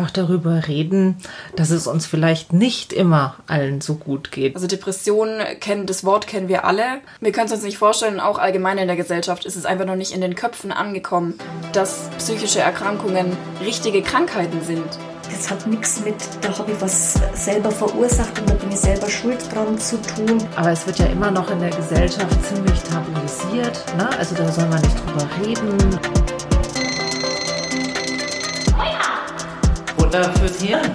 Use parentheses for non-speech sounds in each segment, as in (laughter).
einfach darüber reden, dass es uns vielleicht nicht immer allen so gut geht. Also Depressionen kennen, das Wort kennen wir alle. Wir können es uns nicht vorstellen, auch allgemein in der Gesellschaft ist es einfach noch nicht in den Köpfen angekommen, dass psychische Erkrankungen richtige Krankheiten sind. Das hat nichts mit, da habe ich was selber verursacht und da bin ich selber schuld dran zu tun. Aber es wird ja immer noch in der Gesellschaft ziemlich tabuisiert. Ne? Also da soll man nicht drüber reden. Futter fürs Hirn.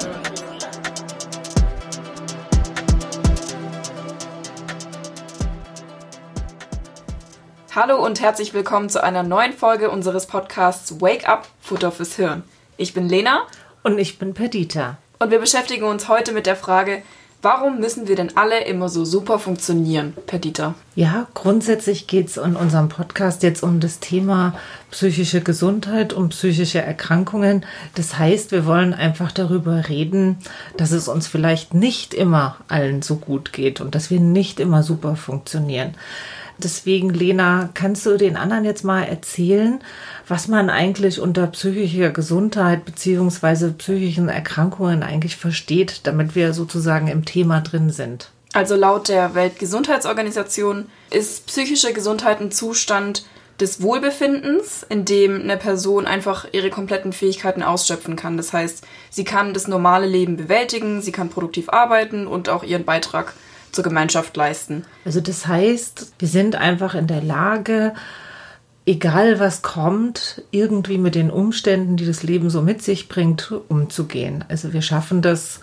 Hallo und herzlich willkommen zu einer neuen Folge unseres Podcasts Wake Up Futter fürs Hirn. Ich bin Lena Und ich bin Perdita. und wir beschäftigen uns heute mit der Frage, warum müssen wir denn alle immer so super funktionieren, Perdita? Ja, grundsätzlich geht es in unserem Podcast jetzt um das Thema psychische Gesundheit und psychische Erkrankungen. Das heißt, wir wollen einfach darüber reden, dass es uns vielleicht nicht immer allen so gut geht und dass wir nicht immer super funktionieren. Deswegen, Lena, kannst du den anderen jetzt mal erzählen, was man eigentlich unter psychischer Gesundheit beziehungsweise psychischen Erkrankungen eigentlich versteht, damit wir sozusagen im Thema drin sind? Also laut der Weltgesundheitsorganisation ist psychische Gesundheit ein Zustand des Wohlbefindens, in dem eine Person einfach ihre kompletten Fähigkeiten ausschöpfen kann. Das heißt, sie kann das normale Leben bewältigen, sie kann produktiv arbeiten und auch ihren Beitrag zur Gemeinschaft leisten. Also das heißt, wir sind einfach in der Lage, egal was kommt, irgendwie mit den Umständen, die das Leben so mit sich bringt, umzugehen. Also wir schaffen das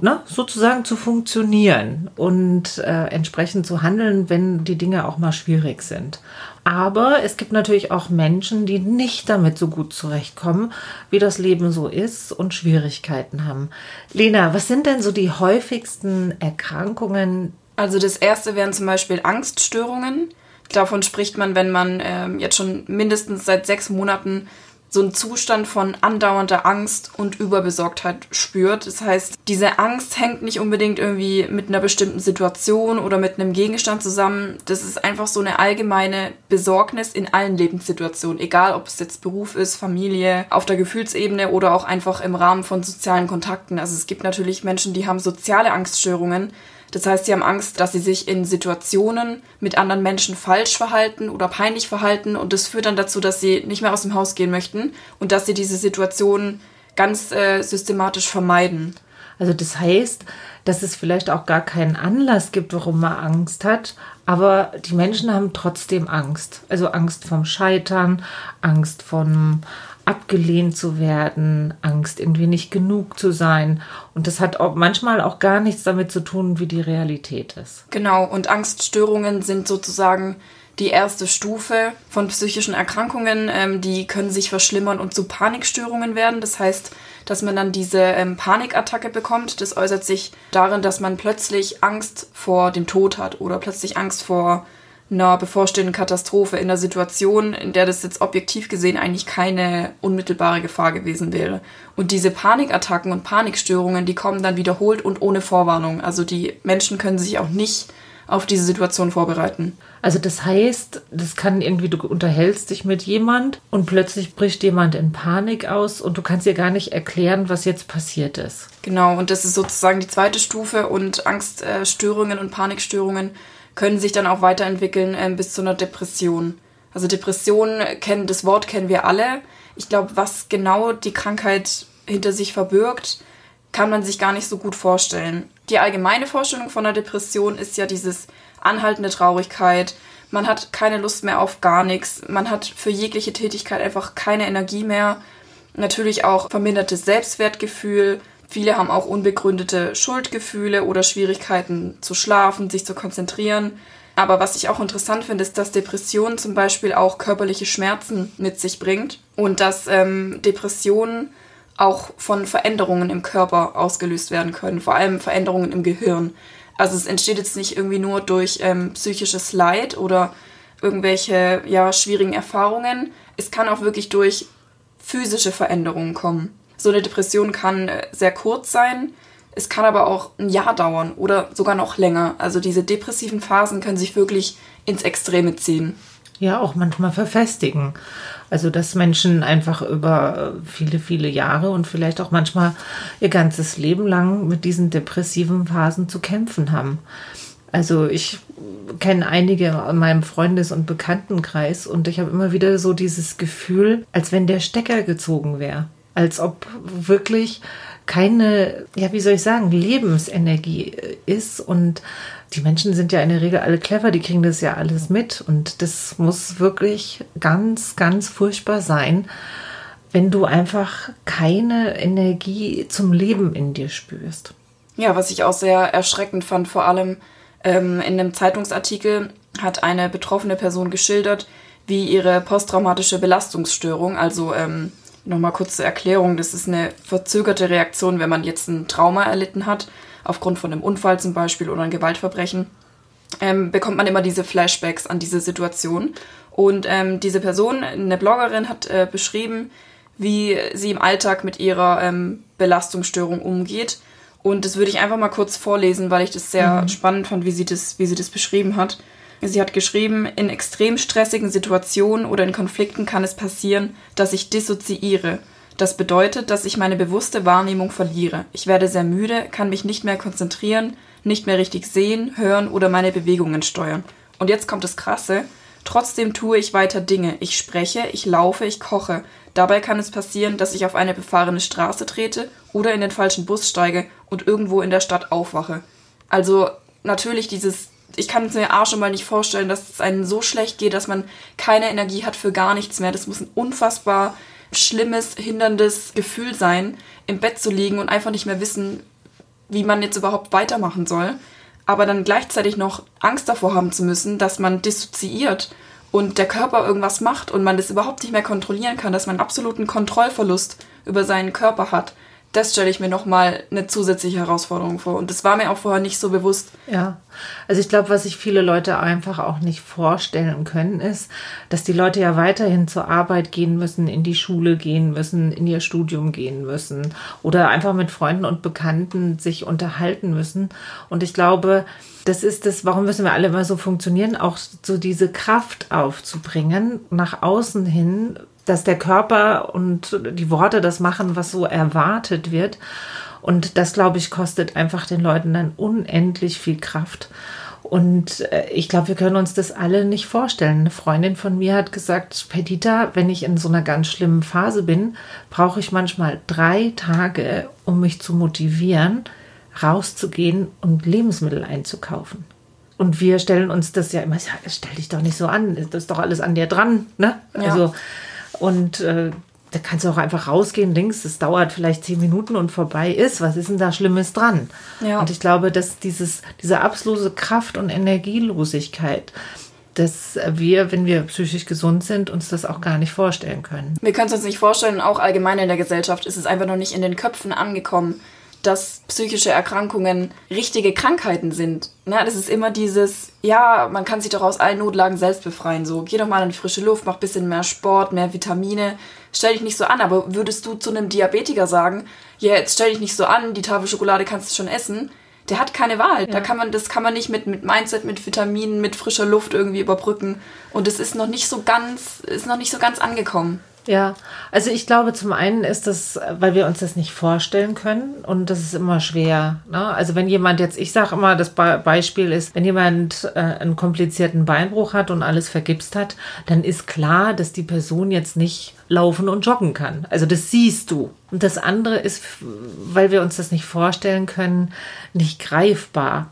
ne, sozusagen zu funktionieren und äh, entsprechend zu handeln, wenn die Dinge auch mal schwierig sind. Aber es gibt natürlich auch Menschen, die nicht damit so gut zurechtkommen, wie das Leben so ist und Schwierigkeiten haben. Lena, was sind denn so die häufigsten Erkrankungen, Also das erste wären zum Beispiel Angststörungen. Davon spricht man, wenn man ähm, jetzt schon mindestens seit sechs Monaten so einen Zustand von andauernder Angst und Überbesorgtheit spürt. Das heißt, diese Angst hängt nicht unbedingt irgendwie mit einer bestimmten Situation oder mit einem Gegenstand zusammen. Das ist einfach so eine allgemeine Besorgnis in allen Lebenssituationen, egal ob es jetzt Beruf ist, Familie, auf der Gefühlsebene oder auch einfach im Rahmen von sozialen Kontakten. Also es gibt natürlich Menschen, die haben soziale Angststörungen. Das heißt, sie haben Angst, dass sie sich in Situationen mit anderen Menschen falsch verhalten oder peinlich verhalten und das führt dann dazu, dass sie nicht mehr aus dem Haus gehen möchten und dass sie diese Situationen ganz äh, systematisch vermeiden. Also das heißt, dass es vielleicht auch gar keinen Anlass gibt, warum man Angst hat, aber die Menschen haben trotzdem Angst. Also Angst vom Scheitern, Angst von abgelehnt zu werden, Angst irgendwie nicht genug zu sein. Und das hat auch manchmal auch gar nichts damit zu tun, wie die Realität ist. Genau, und Angststörungen sind sozusagen die erste Stufe von psychischen Erkrankungen. Ähm, die können sich verschlimmern und zu Panikstörungen werden. Das heißt, dass man dann diese ähm, Panikattacke bekommt. Das äußert sich darin, dass man plötzlich Angst vor dem Tod hat oder plötzlich Angst vor einer bevorstehenden Katastrophe in einer Situation, in der das jetzt objektiv gesehen eigentlich keine unmittelbare Gefahr gewesen wäre. Und diese Panikattacken und Panikstörungen, die kommen dann wiederholt und ohne Vorwarnung. Also die Menschen können sich auch nicht auf diese Situation vorbereiten. Also das heißt, das kann irgendwie, du unterhältst dich mit jemand und plötzlich bricht jemand in Panik aus und du kannst dir gar nicht erklären, was jetzt passiert ist. Genau, und das ist sozusagen die zweite Stufe und Angststörungen und Panikstörungen können sich dann auch weiterentwickeln ähm, bis zu einer Depression. Also Depressionen kennen, das Wort kennen wir alle. Ich glaube, was genau die Krankheit hinter sich verbirgt, kann man sich gar nicht so gut vorstellen. Die allgemeine Vorstellung von einer Depression ist ja dieses anhaltende Traurigkeit. Man hat keine Lust mehr auf gar nichts. Man hat für jegliche Tätigkeit einfach keine Energie mehr. Natürlich auch vermindertes Selbstwertgefühl. Viele haben auch unbegründete Schuldgefühle oder Schwierigkeiten zu schlafen, sich zu konzentrieren. Aber was ich auch interessant finde, ist, dass Depression zum Beispiel auch körperliche Schmerzen mit sich bringt und dass ähm, Depressionen auch von Veränderungen im Körper ausgelöst werden können, vor allem Veränderungen im Gehirn. Also es entsteht jetzt nicht irgendwie nur durch ähm, psychisches Leid oder irgendwelche ja, schwierigen Erfahrungen. Es kann auch wirklich durch physische Veränderungen kommen. So eine Depression kann äh, sehr kurz sein, es kann aber auch ein Jahr dauern oder sogar noch länger. Also diese depressiven Phasen können sich wirklich ins Extreme ziehen. ja auch manchmal verfestigen. Also dass Menschen einfach über viele, viele Jahre und vielleicht auch manchmal ihr ganzes Leben lang mit diesen depressiven Phasen zu kämpfen haben. Also ich kenne einige in meinem Freundes- und Bekanntenkreis und ich habe immer wieder so dieses Gefühl, als wenn der Stecker gezogen wäre. Als ob wirklich keine, ja, wie soll ich sagen, Lebensenergie ist und die Menschen sind ja in der Regel alle clever, die kriegen das ja alles mit und das muss wirklich ganz, ganz furchtbar sein, wenn du einfach keine Energie zum Leben in dir spürst. Ja, was ich auch sehr erschreckend fand, vor allem ähm, in einem Zeitungsartikel hat eine betroffene Person geschildert, wie ihre posttraumatische Belastungsstörung, also ähm, nochmal kurz zur Erklärung, das ist eine verzögerte Reaktion, wenn man jetzt ein Trauma erlitten hat aufgrund von einem Unfall zum Beispiel oder einem Gewaltverbrechen, ähm, bekommt man immer diese Flashbacks an diese Situation. Und ähm, diese Person, eine Bloggerin, hat äh, beschrieben, wie sie im Alltag mit ihrer ähm, Belastungsstörung umgeht. Und das würde ich einfach mal kurz vorlesen, weil ich das sehr mhm. spannend fand, wie sie das, wie sie das beschrieben hat. Sie hat geschrieben, in extrem stressigen Situationen oder in Konflikten kann es passieren, dass ich dissoziiere das bedeutet, dass ich meine bewusste Wahrnehmung verliere. Ich werde sehr müde, kann mich nicht mehr konzentrieren, nicht mehr richtig sehen, hören oder meine Bewegungen steuern. Und jetzt kommt das Krasse. Trotzdem tue ich weiter Dinge. Ich spreche, ich laufe, ich koche. Dabei kann es passieren, dass ich auf eine befahrene Straße trete oder in den falschen Bus steige und irgendwo in der Stadt aufwache. Also natürlich dieses, ich kann es mir auch schon mal nicht vorstellen, dass es einem so schlecht geht, dass man keine Energie hat für gar nichts mehr. Das muss ein unfassbar schlimmes, hinderndes Gefühl sein, im Bett zu liegen und einfach nicht mehr wissen, wie man jetzt überhaupt weitermachen soll. Aber dann gleichzeitig noch Angst davor haben zu müssen, dass man dissoziiert und der Körper irgendwas macht und man das überhaupt nicht mehr kontrollieren kann, dass man absoluten Kontrollverlust über seinen Körper hat das stelle ich mir nochmal eine zusätzliche Herausforderung vor. Und das war mir auch vorher nicht so bewusst. Ja, also ich glaube, was sich viele Leute einfach auch nicht vorstellen können, ist, dass die Leute ja weiterhin zur Arbeit gehen müssen, in die Schule gehen müssen, in ihr Studium gehen müssen oder einfach mit Freunden und Bekannten sich unterhalten müssen. Und ich glaube, das ist das, warum müssen wir alle immer so funktionieren, auch so diese Kraft aufzubringen, nach außen hin dass der Körper und die Worte das machen, was so erwartet wird. Und das, glaube ich, kostet einfach den Leuten dann unendlich viel Kraft. Und äh, ich glaube, wir können uns das alle nicht vorstellen. Eine Freundin von mir hat gesagt, Perdita, wenn ich in so einer ganz schlimmen Phase bin, brauche ich manchmal drei Tage, um mich zu motivieren, rauszugehen und Lebensmittel einzukaufen. Und wir stellen uns das ja immer, stell dich doch nicht so an, das ist doch alles an dir dran. Ne? Ja. Also und äh, da kannst du auch einfach rausgehen, links, es dauert vielleicht zehn Minuten und vorbei ist. Was ist denn da Schlimmes dran? Ja. Und ich glaube, dass dieses, diese absolute Kraft und Energielosigkeit, dass wir, wenn wir psychisch gesund sind, uns das auch gar nicht vorstellen können. Wir können es uns nicht vorstellen, auch allgemein in der Gesellschaft ist es einfach noch nicht in den Köpfen angekommen, dass psychische Erkrankungen richtige Krankheiten sind. Na, das ist immer dieses, ja, man kann sich doch aus allen Notlagen selbst befreien. So, geh doch mal in die frische Luft, mach ein bisschen mehr Sport, mehr Vitamine. Stell dich nicht so an, aber würdest du zu einem Diabetiker sagen, ja, jetzt stell dich nicht so an, die Tafel Schokolade kannst du schon essen, der hat keine Wahl. Ja. Da kann man, das kann man nicht mit, mit Mindset, mit Vitaminen, mit frischer Luft irgendwie überbrücken. Und es ist noch nicht so ganz, ist noch nicht so ganz angekommen. Ja, also ich glaube, zum einen ist das, weil wir uns das nicht vorstellen können und das ist immer schwer. Ne? Also wenn jemand jetzt, ich sage immer, das Be Beispiel ist, wenn jemand äh, einen komplizierten Beinbruch hat und alles vergipst hat, dann ist klar, dass die Person jetzt nicht laufen und joggen kann. Also das siehst du. Und das andere ist, weil wir uns das nicht vorstellen können, nicht greifbar.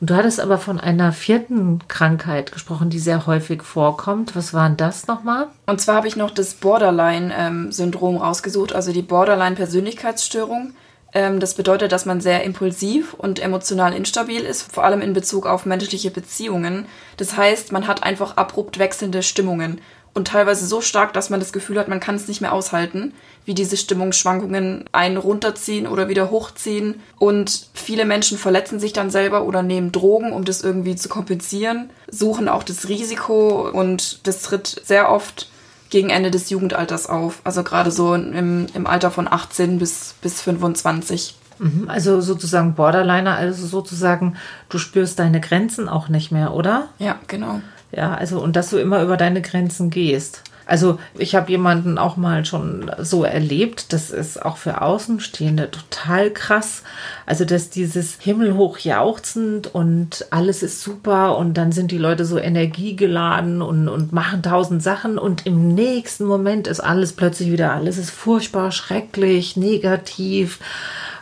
Und du hattest aber von einer vierten Krankheit gesprochen, die sehr häufig vorkommt. Was war denn das nochmal? Und zwar habe ich noch das Borderline-Syndrom rausgesucht, also die Borderline-Persönlichkeitsstörung. Ähm, das bedeutet, dass man sehr impulsiv und emotional instabil ist, vor allem in Bezug auf menschliche Beziehungen. Das heißt, man hat einfach abrupt wechselnde Stimmungen und teilweise so stark, dass man das Gefühl hat, man kann es nicht mehr aushalten, wie diese Stimmungsschwankungen einen runterziehen oder wieder hochziehen. Und viele Menschen verletzen sich dann selber oder nehmen Drogen, um das irgendwie zu kompensieren, suchen auch das Risiko und das tritt sehr oft gegen Ende des Jugendalters auf. Also gerade so im, im Alter von 18 bis, bis 25. Mhm, also sozusagen Borderliner, also sozusagen, du spürst deine Grenzen auch nicht mehr, oder? Ja, genau. Ja, also und dass du immer über deine Grenzen gehst. Also ich habe jemanden auch mal schon so erlebt, das ist auch für Außenstehende total krass. Also dass dieses himmelhoch jauchzend und alles ist super und dann sind die Leute so energiegeladen und, und machen tausend Sachen und im nächsten Moment ist alles plötzlich wieder, alles ist furchtbar, schrecklich, negativ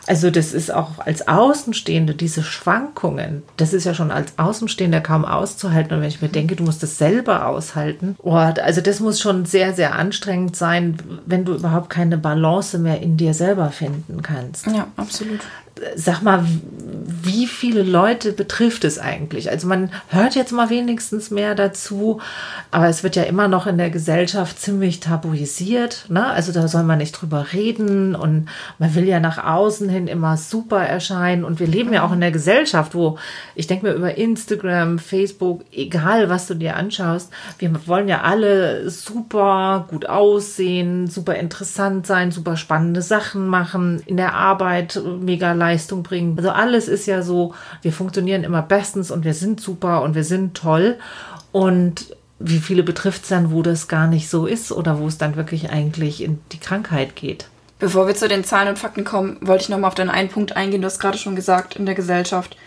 also das ist auch als Außenstehende, diese Schwankungen, das ist ja schon als Außenstehender kaum auszuhalten. Und wenn ich mir denke, du musst das selber aushalten, oh, also das muss schon sehr, sehr anstrengend sein, wenn du überhaupt keine Balance mehr in dir selber finden kannst. Ja, absolut sag mal, wie viele Leute betrifft es eigentlich? Also man hört jetzt mal wenigstens mehr dazu, aber es wird ja immer noch in der Gesellschaft ziemlich tabuisiert. Ne? Also da soll man nicht drüber reden und man will ja nach außen hin immer super erscheinen. Und wir leben ja auch in der Gesellschaft, wo ich denke mir über Instagram, Facebook, egal was du dir anschaust, wir wollen ja alle super gut aussehen, super interessant sein, super spannende Sachen machen, in der Arbeit mega leicht Leistung bringen. Also alles ist ja so, wir funktionieren immer bestens und wir sind super und wir sind toll. Und wie viele betrifft es dann, wo das gar nicht so ist oder wo es dann wirklich eigentlich in die Krankheit geht? Bevor wir zu den Zahlen und Fakten kommen, wollte ich nochmal auf den einen Punkt eingehen. Du hast gerade schon gesagt, in der Gesellschaft.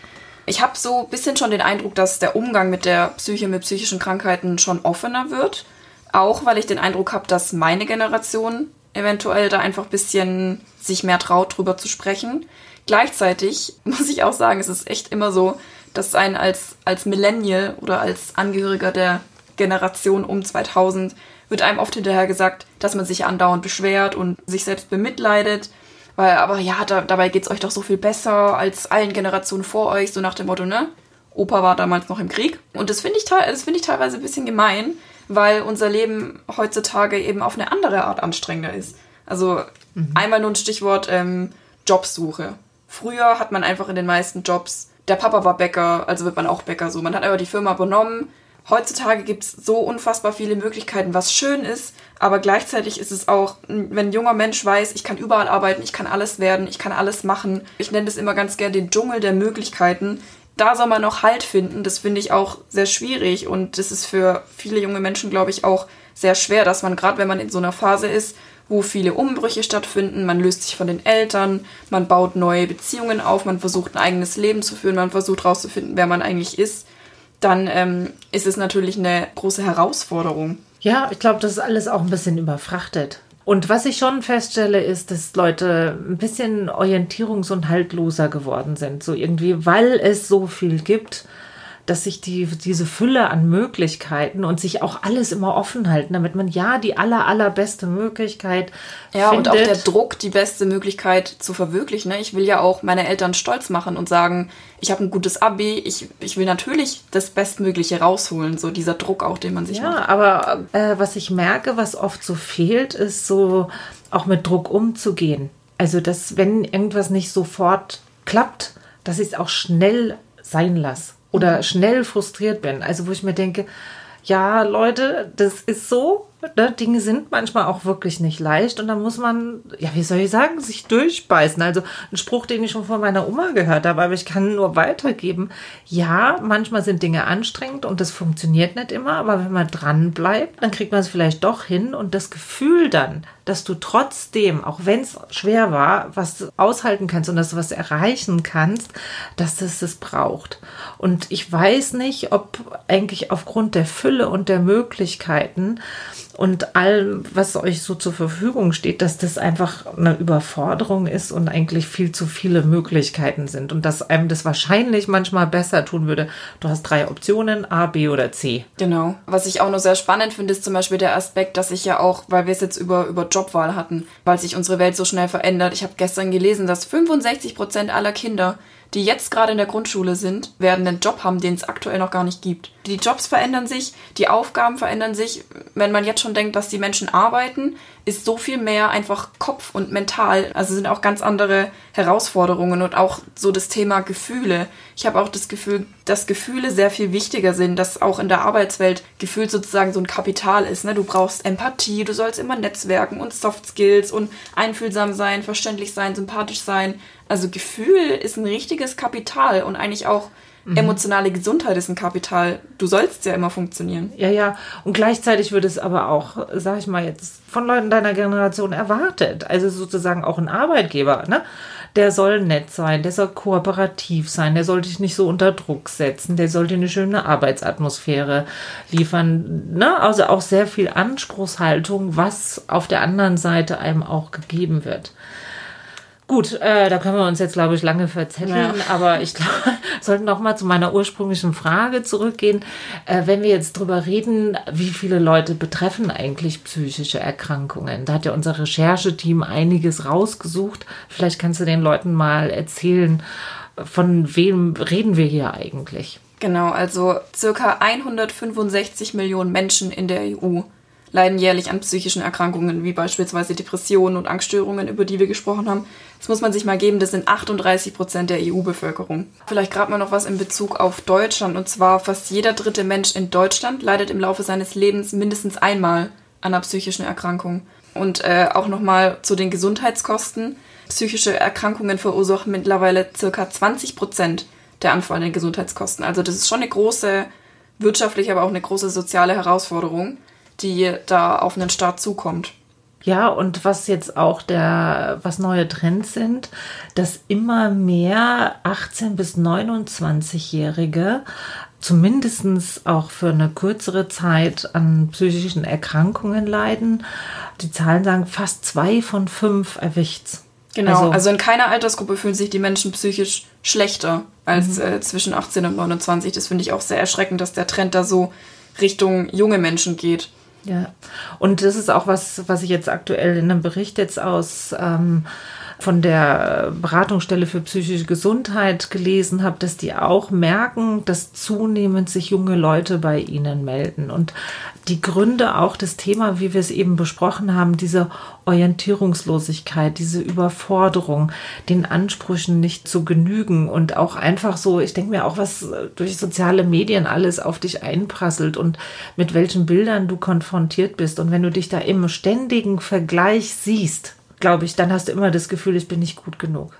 Ich habe so ein bisschen schon den Eindruck, dass der Umgang mit der Psyche, mit psychischen Krankheiten schon offener wird. Auch weil ich den Eindruck habe, dass meine Generation eventuell da einfach ein bisschen sich mehr traut, drüber zu sprechen. Gleichzeitig (laughs) muss ich auch sagen, es ist echt immer so, dass ein als, als Millennial oder als Angehöriger der Generation um 2000 wird einem oft hinterher gesagt, dass man sich andauernd beschwert und sich selbst bemitleidet. Weil, aber ja, da, dabei geht's euch doch so viel besser als allen Generationen vor euch, so nach dem Motto, ne? Opa war damals noch im Krieg. Und das finde ich, das find ich teilweise ein bisschen gemein, weil unser Leben heutzutage eben auf eine andere Art anstrengender ist. Also mhm. einmal nur ein Stichwort ähm, Jobsuche. Früher hat man einfach in den meisten Jobs, der Papa war Bäcker, also wird man auch Bäcker so. Man hat aber die Firma übernommen. Heutzutage gibt es so unfassbar viele Möglichkeiten, was schön ist, aber gleichzeitig ist es auch, wenn ein junger Mensch weiß, ich kann überall arbeiten, ich kann alles werden, ich kann alles machen. Ich nenne das immer ganz gerne den Dschungel der Möglichkeiten. Da soll man noch Halt finden. Das finde ich auch sehr schwierig und das ist für viele junge Menschen, glaube ich, auch sehr schwer, dass man gerade, wenn man in so einer Phase ist, wo viele Umbrüche stattfinden, man löst sich von den Eltern, man baut neue Beziehungen auf, man versucht ein eigenes Leben zu führen, man versucht herauszufinden, wer man eigentlich ist, dann ähm, ist es natürlich eine große Herausforderung. Ja, ich glaube, das ist alles auch ein bisschen überfrachtet. Und was ich schon feststelle, ist, dass Leute ein bisschen orientierungs- und haltloser geworden sind. So irgendwie, weil es so viel gibt dass sich die, diese Fülle an Möglichkeiten und sich auch alles immer offen halten, damit man ja die aller, allerbeste Möglichkeit Ja, findet. und auch der Druck, die beste Möglichkeit zu verwirklichen. Ne? Ich will ja auch meine Eltern stolz machen und sagen, ich habe ein gutes Abi, ich, ich will natürlich das Bestmögliche rausholen, so dieser Druck auch, den man sich ja, macht. Ja, aber äh, was ich merke, was oft so fehlt, ist so auch mit Druck umzugehen. Also, dass wenn irgendwas nicht sofort klappt, dass ich es auch schnell sein lasse oder schnell frustriert bin. Also wo ich mir denke, ja, Leute, das ist so. Ne? Dinge sind manchmal auch wirklich nicht leicht und da muss man, ja, wie soll ich sagen, sich durchbeißen. Also ein Spruch, den ich schon von meiner Oma gehört habe, aber ich kann nur weitergeben. Ja, manchmal sind Dinge anstrengend und das funktioniert nicht immer, aber wenn man dran bleibt, dann kriegt man es vielleicht doch hin und das Gefühl dann, dass du trotzdem, auch wenn es schwer war, was aushalten kannst und dass du was erreichen kannst, dass das es braucht. Und ich weiß nicht, ob eigentlich aufgrund der Fülle und der Möglichkeiten und allem, was euch so zur Verfügung steht, dass das einfach eine Überforderung ist und eigentlich viel zu viele Möglichkeiten sind und dass einem das wahrscheinlich manchmal besser tun würde. Du hast drei Optionen, A, B oder C. Genau. Was ich auch noch sehr spannend finde, ist zum Beispiel der Aspekt, dass ich ja auch, weil wir es jetzt über, über Jobwahl hatten, weil sich unsere Welt so schnell verändert. Ich habe gestern gelesen, dass 65 Prozent aller Kinder die jetzt gerade in der Grundschule sind, werden einen Job haben, den es aktuell noch gar nicht gibt. Die Jobs verändern sich, die Aufgaben verändern sich. Wenn man jetzt schon denkt, dass die Menschen arbeiten, ist so viel mehr einfach Kopf und mental. Also sind auch ganz andere Herausforderungen und auch so das Thema Gefühle. Ich habe auch das Gefühl, dass Gefühle sehr viel wichtiger sind, dass auch in der Arbeitswelt Gefühl sozusagen so ein Kapital ist. Ne? Du brauchst Empathie, du sollst immer netzwerken und Soft Skills und einfühlsam sein, verständlich sein, sympathisch sein. Also Gefühl ist ein richtiges Kapital und eigentlich auch Mhm. Emotionale Gesundheit ist ein Kapital. Du sollst ja immer funktionieren. Ja, ja. Und gleichzeitig wird es aber auch, sag ich mal jetzt, von Leuten deiner Generation erwartet. Also sozusagen auch ein Arbeitgeber, ne? Der soll nett sein, der soll kooperativ sein, der soll dich nicht so unter Druck setzen, der soll dir eine schöne Arbeitsatmosphäre liefern. Ne? Also auch sehr viel Anspruchshaltung, was auf der anderen Seite einem auch gegeben wird. Gut, äh, da können wir uns jetzt, glaube ich, lange verzetteln, ja. aber ich glaube, (laughs) sollten noch mal zu meiner ursprünglichen Frage zurückgehen. Äh, wenn wir jetzt drüber reden, wie viele Leute betreffen eigentlich psychische Erkrankungen? Da hat ja unser Rechercheteam einiges rausgesucht. Vielleicht kannst du den Leuten mal erzählen, von wem reden wir hier eigentlich? Genau, also circa 165 Millionen Menschen in der EU leiden jährlich an psychischen Erkrankungen, wie beispielsweise Depressionen und Angststörungen, über die wir gesprochen haben. Das muss man sich mal geben, das sind 38 Prozent der EU-Bevölkerung. Vielleicht gerade mal noch was in Bezug auf Deutschland. Und zwar fast jeder dritte Mensch in Deutschland leidet im Laufe seines Lebens mindestens einmal an einer psychischen Erkrankung. Und äh, auch nochmal zu den Gesundheitskosten. Psychische Erkrankungen verursachen mittlerweile circa 20 Prozent der anfallenden Gesundheitskosten. Also das ist schon eine große wirtschaftliche, aber auch eine große soziale Herausforderung die da auf einen Staat zukommt. Ja, und was jetzt auch der, was neue Trends sind, dass immer mehr 18- bis 29-Jährige zumindest auch für eine kürzere Zeit an psychischen Erkrankungen leiden. Die Zahlen sagen, fast zwei von fünf erwischt's. Genau, also, also in keiner Altersgruppe fühlen sich die Menschen psychisch schlechter als mhm. äh, zwischen 18 und 29. Das finde ich auch sehr erschreckend, dass der Trend da so Richtung junge Menschen geht. Ja, und das ist auch was, was ich jetzt aktuell in einem Bericht jetzt aus ähm, von der Beratungsstelle für psychische Gesundheit gelesen habe, dass die auch merken, dass zunehmend sich junge Leute bei ihnen melden. Und die Gründe auch das Thema, wie wir es eben besprochen haben, diese Orientierungslosigkeit, diese Überforderung, den Ansprüchen nicht zu genügen und auch einfach so, ich denke mir auch, was durch soziale Medien alles auf dich einprasselt und mit welchen Bildern du konfrontiert bist. Und wenn du dich da im ständigen Vergleich siehst, glaube ich, dann hast du immer das Gefühl, ich bin nicht gut genug.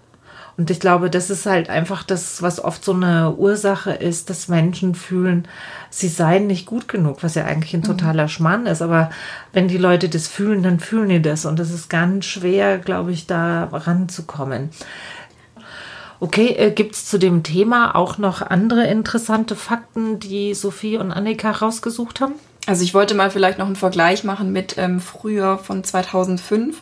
Und ich glaube, das ist halt einfach das, was oft so eine Ursache ist, dass Menschen fühlen, sie seien nicht gut genug, was ja eigentlich ein mhm. totaler Schmarrn ist. Aber wenn die Leute das fühlen, dann fühlen die das. Und es ist ganz schwer, glaube ich, da ranzukommen. Okay, äh, gibt es zu dem Thema auch noch andere interessante Fakten, die Sophie und Annika rausgesucht haben? Also ich wollte mal vielleicht noch einen Vergleich machen mit ähm, früher von 2005.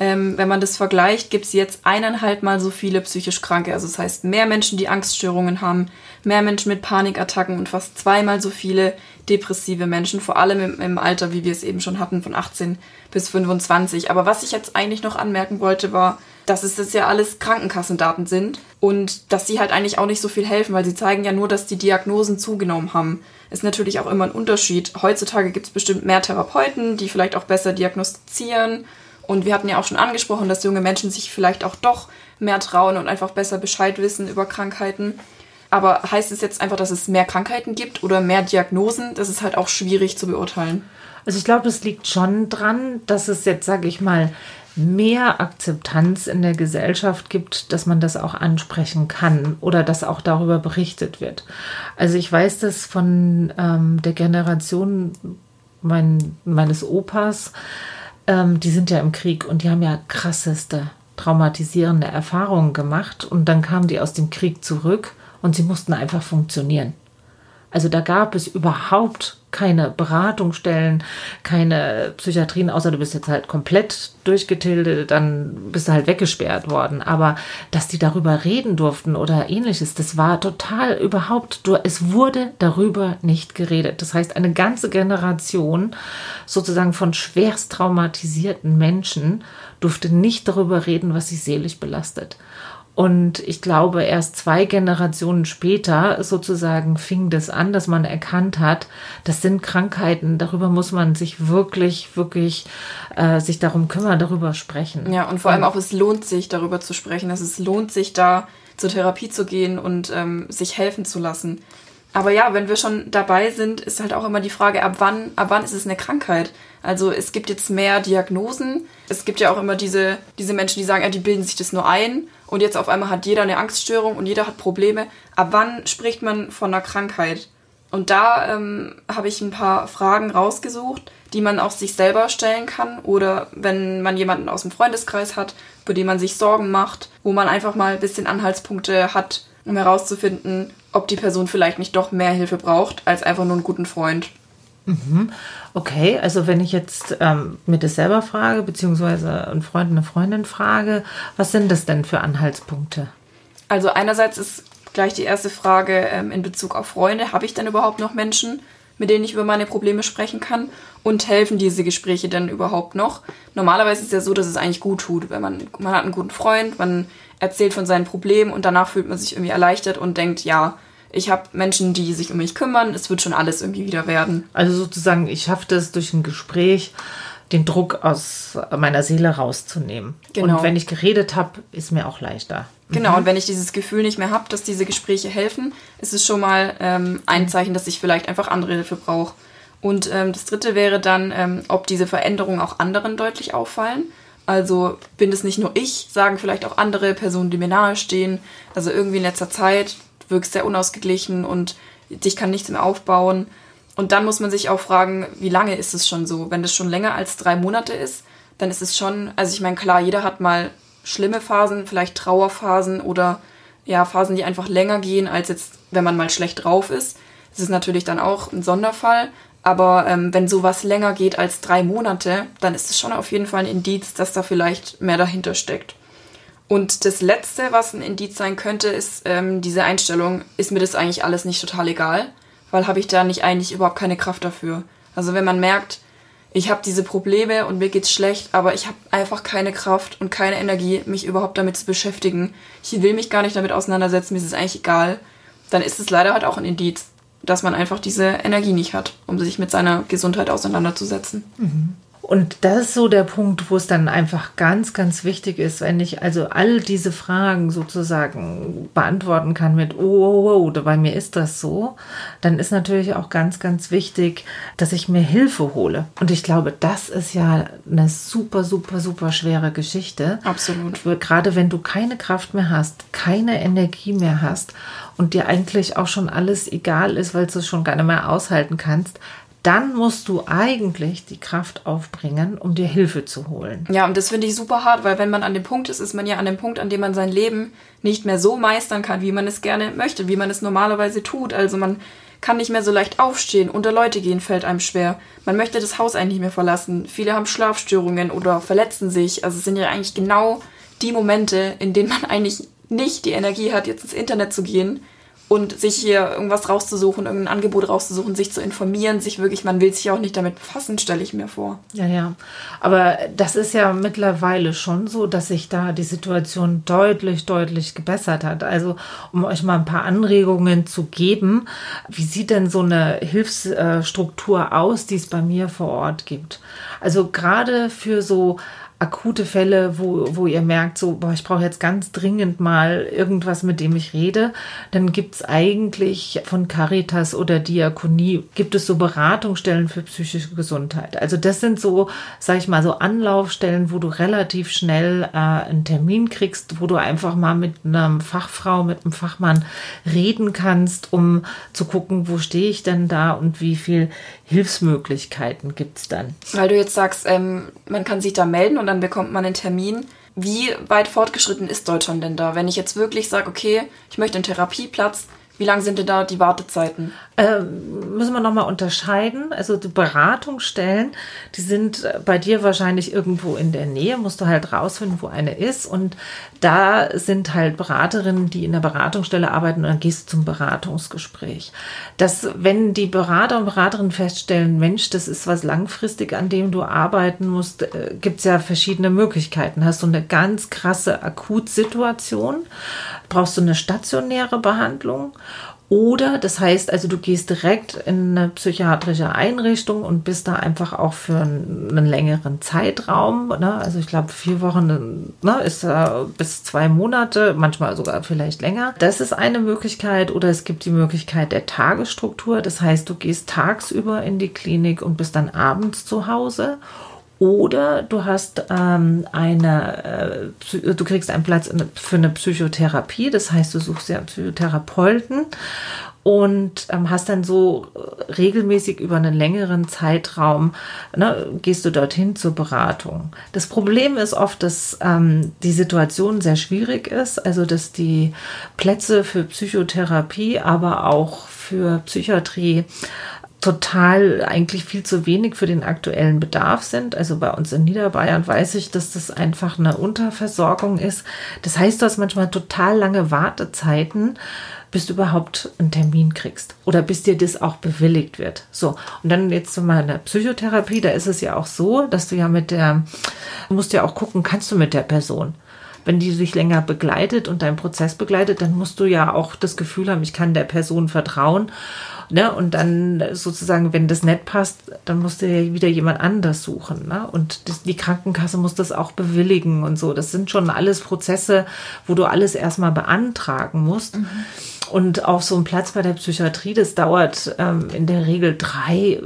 Ähm, wenn man das vergleicht, gibt es jetzt eineinhalb Mal so viele psychisch Kranke. Also das heißt, mehr Menschen, die Angststörungen haben, mehr Menschen mit Panikattacken und fast zweimal so viele depressive Menschen, vor allem im, im Alter, wie wir es eben schon hatten, von 18 bis 25. Aber was ich jetzt eigentlich noch anmerken wollte, war, dass es das ja alles Krankenkassendaten sind und dass sie halt eigentlich auch nicht so viel helfen, weil sie zeigen ja nur, dass die Diagnosen zugenommen haben. Ist natürlich auch immer ein Unterschied. Heutzutage gibt es bestimmt mehr Therapeuten, die vielleicht auch besser diagnostizieren und wir hatten ja auch schon angesprochen, dass junge Menschen sich vielleicht auch doch mehr trauen und einfach besser Bescheid wissen über Krankheiten. Aber heißt es jetzt einfach, dass es mehr Krankheiten gibt oder mehr Diagnosen? Das ist halt auch schwierig zu beurteilen. Also ich glaube, es liegt schon dran, dass es jetzt, sage ich mal, mehr Akzeptanz in der Gesellschaft gibt, dass man das auch ansprechen kann oder dass auch darüber berichtet wird. Also ich weiß das von ähm, der Generation mein, meines Opas, ähm, die sind ja im Krieg und die haben ja krasseste traumatisierende Erfahrungen gemacht und dann kamen die aus dem Krieg zurück und sie mussten einfach funktionieren. Also da gab es überhaupt keine Beratungsstellen, keine Psychiatrien, außer du bist jetzt halt komplett durchgetildet, dann bist du halt weggesperrt worden. Aber dass die darüber reden durften oder ähnliches, das war total überhaupt, es wurde darüber nicht geredet. Das heißt, eine ganze Generation sozusagen von schwerst traumatisierten Menschen durfte nicht darüber reden, was sie seelisch belastet. Und ich glaube, erst zwei Generationen später sozusagen fing das an, dass man erkannt hat, das sind Krankheiten, darüber muss man sich wirklich, wirklich äh, sich darum kümmern, darüber sprechen. Ja, und vor allem auch, es lohnt sich, darüber zu sprechen. dass es lohnt sich, da zur Therapie zu gehen und ähm, sich helfen zu lassen. Aber ja, wenn wir schon dabei sind, ist halt auch immer die Frage, ab wann, ab wann ist es eine Krankheit? Also es gibt jetzt mehr Diagnosen. Es gibt ja auch immer diese, diese Menschen, die sagen, ja, die bilden sich das nur ein und jetzt auf einmal hat jeder eine Angststörung und jeder hat Probleme. Ab wann spricht man von einer Krankheit? Und da ähm, habe ich ein paar Fragen rausgesucht, die man auch sich selber stellen kann oder wenn man jemanden aus dem Freundeskreis hat, über den man sich Sorgen macht, wo man einfach mal ein bisschen Anhaltspunkte hat, um herauszufinden, ob die Person vielleicht nicht doch mehr Hilfe braucht als einfach nur einen guten Freund. Mhm. Okay, also wenn ich jetzt ähm, mir das selber frage, beziehungsweise ein Freund, eine Freundin frage, was sind das denn für Anhaltspunkte? Also einerseits ist gleich die erste Frage ähm, in Bezug auf Freunde, habe ich denn überhaupt noch Menschen, mit denen ich über meine Probleme sprechen kann? Und helfen diese Gespräche denn überhaupt noch? Normalerweise ist es ja so, dass es eigentlich gut tut, wenn man, man hat einen guten Freund, man erzählt von seinen Problemen und danach fühlt man sich irgendwie erleichtert und denkt, ja, ich habe Menschen, die sich um mich kümmern, es wird schon alles irgendwie wieder werden. Also sozusagen, ich schaffe das durch ein Gespräch, den Druck aus meiner Seele rauszunehmen. Genau. Und wenn ich geredet habe, ist mir auch leichter. Genau, mhm. und wenn ich dieses Gefühl nicht mehr habe, dass diese Gespräche helfen, ist es schon mal ähm, ein Zeichen, dass ich vielleicht einfach andere Hilfe brauche. Und ähm, das dritte wäre dann, ähm, ob diese Veränderungen auch anderen deutlich auffallen. Also bin es nicht nur ich, sagen vielleicht auch andere Personen, die mir nahestehen. Also irgendwie in letzter Zeit wirkst sehr unausgeglichen und dich kann nichts mehr aufbauen. Und dann muss man sich auch fragen, wie lange ist es schon so? Wenn das schon länger als drei Monate ist, dann ist es schon, also ich meine, klar, jeder hat mal schlimme Phasen, vielleicht Trauerphasen oder ja, Phasen, die einfach länger gehen, als jetzt, wenn man mal schlecht drauf ist. Das ist natürlich dann auch ein Sonderfall. Aber ähm, wenn sowas länger geht als drei Monate, dann ist es schon auf jeden Fall ein Indiz, dass da vielleicht mehr dahinter steckt. Und das Letzte, was ein Indiz sein könnte, ist ähm, diese Einstellung, ist mir das eigentlich alles nicht total egal, weil habe ich da nicht eigentlich überhaupt keine Kraft dafür. Also wenn man merkt, ich habe diese Probleme und mir geht's schlecht, aber ich habe einfach keine Kraft und keine Energie, mich überhaupt damit zu beschäftigen. Ich will mich gar nicht damit auseinandersetzen, mir ist es eigentlich egal. Dann ist es leider halt auch ein Indiz, dass man einfach diese Energie nicht hat, um sich mit seiner Gesundheit auseinanderzusetzen. Mhm. Und das ist so der Punkt, wo es dann einfach ganz, ganz wichtig ist, wenn ich also all diese Fragen sozusagen beantworten kann mit, oh, oh, oh, bei mir ist das so, dann ist natürlich auch ganz, ganz wichtig, dass ich mir Hilfe hole. Und ich glaube, das ist ja eine super, super, super schwere Geschichte. Absolut. Gerade wenn du keine Kraft mehr hast, keine Energie mehr hast und dir eigentlich auch schon alles egal ist, weil du es schon gar nicht mehr aushalten kannst, dann musst du eigentlich die Kraft aufbringen, um dir Hilfe zu holen. Ja, und das finde ich super hart, weil wenn man an dem Punkt ist, ist man ja an dem Punkt, an dem man sein Leben nicht mehr so meistern kann, wie man es gerne möchte, wie man es normalerweise tut. Also man kann nicht mehr so leicht aufstehen, unter Leute gehen fällt einem schwer. Man möchte das Haus eigentlich nicht mehr verlassen. Viele haben Schlafstörungen oder verletzen sich. Also es sind ja eigentlich genau die Momente, in denen man eigentlich nicht die Energie hat, jetzt ins Internet zu gehen und sich hier irgendwas rauszusuchen, irgendein Angebot rauszusuchen, sich zu informieren, sich wirklich, man will sich auch nicht damit befassen, stelle ich mir vor. Ja, ja. Aber das ist ja mittlerweile schon so, dass sich da die Situation deutlich, deutlich gebessert hat. Also, um euch mal ein paar Anregungen zu geben, wie sieht denn so eine Hilfsstruktur aus, die es bei mir vor Ort gibt? Also gerade für so akute Fälle, wo, wo ihr merkt, so, boah, ich brauche jetzt ganz dringend mal irgendwas, mit dem ich rede, dann gibt es eigentlich von Caritas oder Diakonie, gibt es so Beratungsstellen für psychische Gesundheit. Also das sind so, sag ich mal, so Anlaufstellen, wo du relativ schnell äh, einen Termin kriegst, wo du einfach mal mit einer Fachfrau, mit einem Fachmann reden kannst, um zu gucken, wo stehe ich denn da und wie viel Hilfsmöglichkeiten gibt es dann. Weil du jetzt sagst, ähm, man kann sich da melden und dann bekommt man einen Termin. Wie weit fortgeschritten ist Deutschland denn da? Wenn ich jetzt wirklich sage, okay, ich möchte einen Therapieplatz, wie lang sind denn da die Wartezeiten? Ähm, müssen wir nochmal unterscheiden. Also die Beratungsstellen, die sind bei dir wahrscheinlich irgendwo in der Nähe, musst du halt rausfinden, wo eine ist. Und da sind halt Beraterinnen, die in der Beratungsstelle arbeiten und dann gehst du zum Beratungsgespräch. Das, wenn die Berater und Beraterinnen feststellen, Mensch, das ist was langfristig, an dem du arbeiten musst, äh, gibt es ja verschiedene Möglichkeiten. Hast du eine ganz krasse Akutsituation, brauchst du eine stationäre Behandlung Oder das heißt also, du gehst direkt in eine psychiatrische Einrichtung und bist da einfach auch für einen, längeren Zeitraum. Ne? Also ich glaube, vier Wochen ne, ist äh, bis zwei Monate, manchmal sogar vielleicht länger. Das ist eine Möglichkeit. Oder es gibt die Möglichkeit der Tagesstruktur. Das heißt, du gehst tagsüber in die Klinik und bist dann abends zu Hause. Oder du hast ähm, eine, äh, du kriegst einen Platz für eine Psychotherapie, das heißt, du suchst ja einen Psychotherapeuten und ähm, hast dann so regelmäßig über einen längeren Zeitraum, ne, gehst du dorthin zur Beratung. Das Problem ist oft, dass ähm, die Situation sehr schwierig ist, also dass die Plätze für Psychotherapie, aber auch für Psychiatrie total eigentlich viel zu wenig für den aktuellen Bedarf sind. Also bei uns in Niederbayern weiß ich, dass das einfach eine Unterversorgung ist. Das heißt, du hast manchmal total lange Wartezeiten, bis du überhaupt einen Termin kriegst oder bis dir das auch bewilligt wird. So, und dann jetzt mal in der Psychotherapie, da ist es ja auch so, dass du ja mit der, du musst ja auch gucken, kannst du mit der Person wenn die sich länger begleitet und deinen Prozess begleitet, dann musst du ja auch das Gefühl haben, ich kann der Person vertrauen. Ne? Und dann sozusagen, wenn das nicht passt, dann musst du ja wieder jemand anders suchen. Ne? Und das, die Krankenkasse muss das auch bewilligen und so. Das sind schon alles Prozesse, wo du alles erstmal beantragen musst. Mhm. Und auch so ein Platz bei der Psychiatrie, das dauert ähm, in der Regel drei,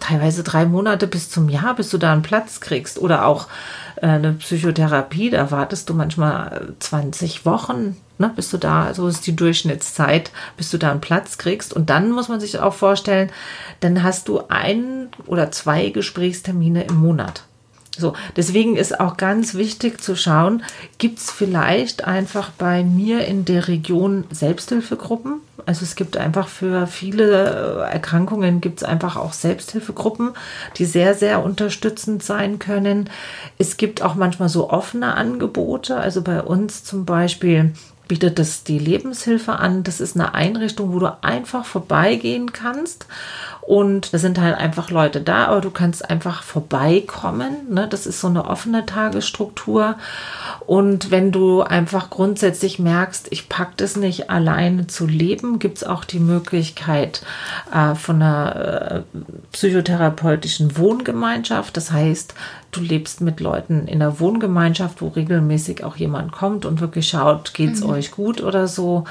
teilweise drei Monate bis zum Jahr, bis du da einen Platz kriegst. Oder auch äh, eine Psychotherapie, da wartest du manchmal 20 Wochen, ne, bis du da, so ist die Durchschnittszeit, bis du da einen Platz kriegst. Und dann muss man sich auch vorstellen, dann hast du ein oder zwei Gesprächstermine im Monat. So, deswegen ist auch ganz wichtig zu schauen, gibt es vielleicht einfach bei mir in der Region Selbsthilfegruppen? Also es gibt einfach für viele äh, Erkrankungen gibt es einfach auch Selbsthilfegruppen, die sehr, sehr unterstützend sein können. Es gibt auch manchmal so offene Angebote. Also bei uns zum Beispiel bietet das die Lebenshilfe an. Das ist eine Einrichtung, wo du einfach vorbeigehen kannst. Und da sind halt einfach Leute da, aber du kannst einfach vorbeikommen. Ne? Das ist so eine offene Tagesstruktur. Und wenn du einfach grundsätzlich merkst, ich packe das nicht alleine zu leben, gibt es auch die Möglichkeit äh, von einer äh, psychotherapeutischen Wohngemeinschaft. Das heißt, du lebst mit Leuten in einer Wohngemeinschaft, wo regelmäßig auch jemand kommt und wirklich schaut, geht's mhm. euch gut oder so.